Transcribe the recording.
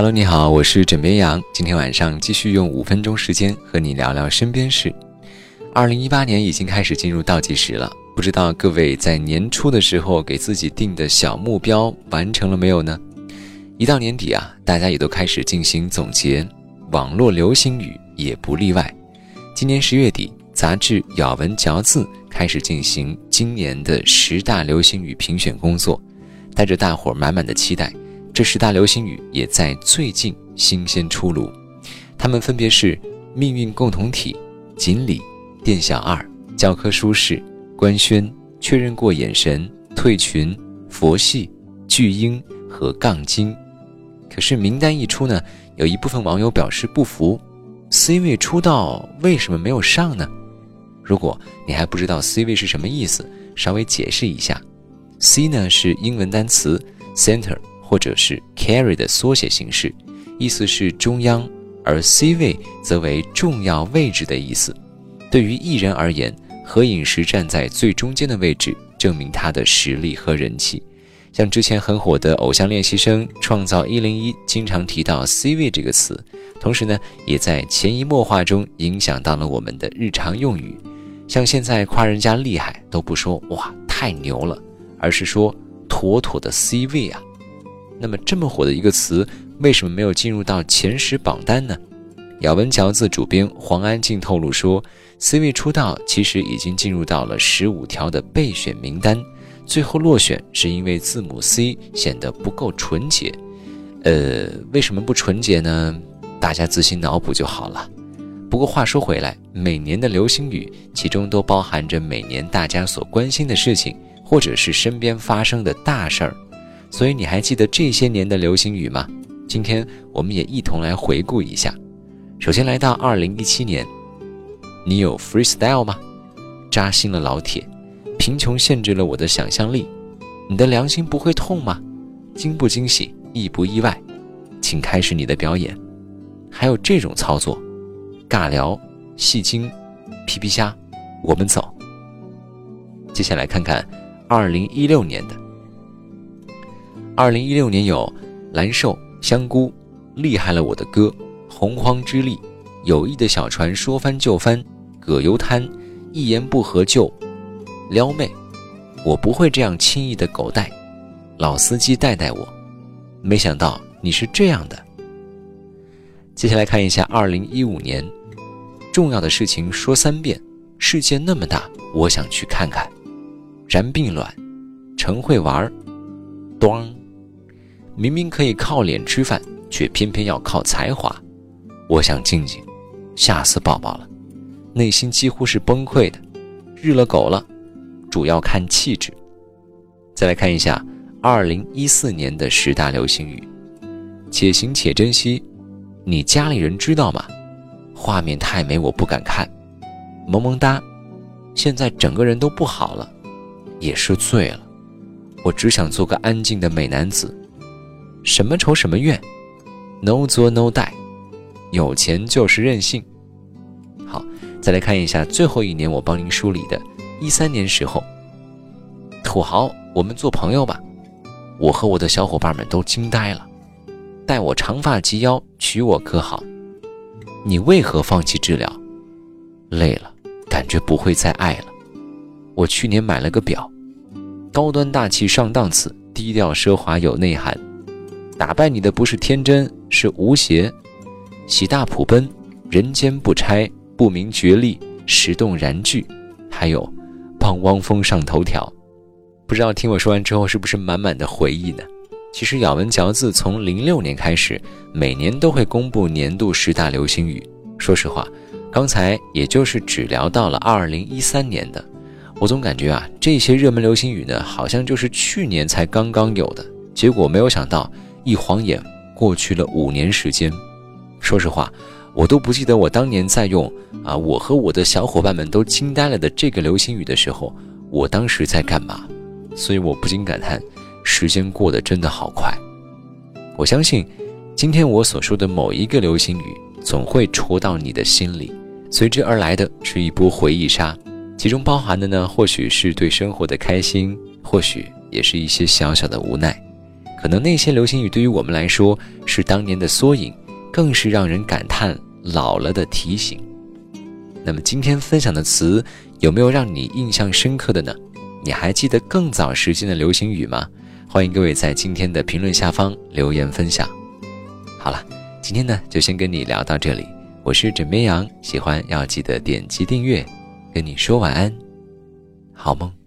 Hello，你好，我是枕边羊。今天晚上继续用五分钟时间和你聊聊身边事。二零一八年已经开始进入倒计时了，不知道各位在年初的时候给自己定的小目标完成了没有呢？一到年底啊，大家也都开始进行总结，网络流行语也不例外。今年十月底，杂志《咬文嚼字》开始进行今年的十大流行语评选工作，带着大伙满满的期待，这十大流行语也在最近新鲜出炉。它们分别是“命运共同体”“锦鲤”。店小二、教科书式、官宣、确认过眼神、退群、佛系、巨婴和杠精。可是名单一出呢，有一部分网友表示不服：C 位出道为什么没有上呢？如果你还不知道 C 位是什么意思，稍微解释一下：C 呢是英文单词 center 或者是 carry 的缩写形式，意思是中央，而 C 位则为重要位置的意思。对于艺人而言，合影时站在最中间的位置，证明他的实力和人气。像之前很火的《偶像练习生》《创造一零一》，经常提到 “C 位”这个词，同时呢，也在潜移默化中影响到了我们的日常用语。像现在夸人家厉害，都不说“哇，太牛了”，而是说“妥妥的 C 位啊”。那么这么火的一个词，为什么没有进入到前十榜单呢？咬文嚼字主编黄安静透露说，C 位出道其实已经进入到了十五条的备选名单，最后落选是因为字母 C 显得不够纯洁。呃，为什么不纯洁呢？大家自行脑补就好了。不过话说回来，每年的流行语其中都包含着每年大家所关心的事情，或者是身边发生的大事儿。所以你还记得这些年的流行语吗？今天我们也一同来回顾一下。首先来到二零一七年，你有 freestyle 吗？扎心了老铁，贫穷限制了我的想象力。你的良心不会痛吗？惊不惊喜，意不意外？请开始你的表演。还有这种操作，尬聊、戏精、皮皮虾，我们走。接下来看看二零一六年的。二零一六年有蓝瘦、香菇，厉害了我的歌。洪荒之力，友谊的小船说翻就翻，葛优瘫，一言不合就撩妹，我不会这样轻易的狗带，老司机带带我，没想到你是这样的。接下来看一下二零一五年，重要的事情说三遍，世界那么大，我想去看看。然并卵，陈会玩儿，端，明明可以靠脸吃饭，却偏偏要靠才华。我想静静，吓死宝宝了，内心几乎是崩溃的，日了狗了，主要看气质。再来看一下二零一四年的十大流行语：且行且珍惜，你家里人知道吗？画面太美，我不敢看。萌萌哒，现在整个人都不好了，也是醉了。我只想做个安静的美男子。什么仇什么怨，no 作 no die。有钱就是任性。好，再来看一下最后一年我帮您梳理的，一三年时候，土豪，我们做朋友吧。我和我的小伙伴们都惊呆了。待我长发及腰，娶我可好？你为何放弃治疗？累了，感觉不会再爱了。我去年买了个表，高端大气上档次，低调奢华有内涵。打败你的不是天真，是无邪。喜大普奔，人间不拆，不明觉厉，石动燃具，还有帮汪峰上头条。不知道听我说完之后是不是满满的回忆呢？其实咬文嚼字从零六年开始，每年都会公布年度十大流行语。说实话，刚才也就是只聊到了二零一三年的，我总感觉啊，这些热门流行语呢，好像就是去年才刚刚有的。结果没有想到，一晃眼过去了五年时间。说实话，我都不记得我当年在用啊，我和我的小伙伴们都惊呆了的这个流行语的时候，我当时在干嘛？所以我不禁感叹，时间过得真的好快。我相信，今天我所说的某一个流行语，总会戳到你的心里，随之而来的是一波回忆杀，其中包含的呢，或许是对生活的开心，或许也是一些小小的无奈。可能那些流行语对于我们来说是当年的缩影，更是让人感叹老了的提醒。那么今天分享的词有没有让你印象深刻的呢？你还记得更早时间的流行语吗？欢迎各位在今天的评论下方留言分享。好了，今天呢就先跟你聊到这里。我是枕边羊，喜欢要记得点击订阅。跟你说晚安，好梦。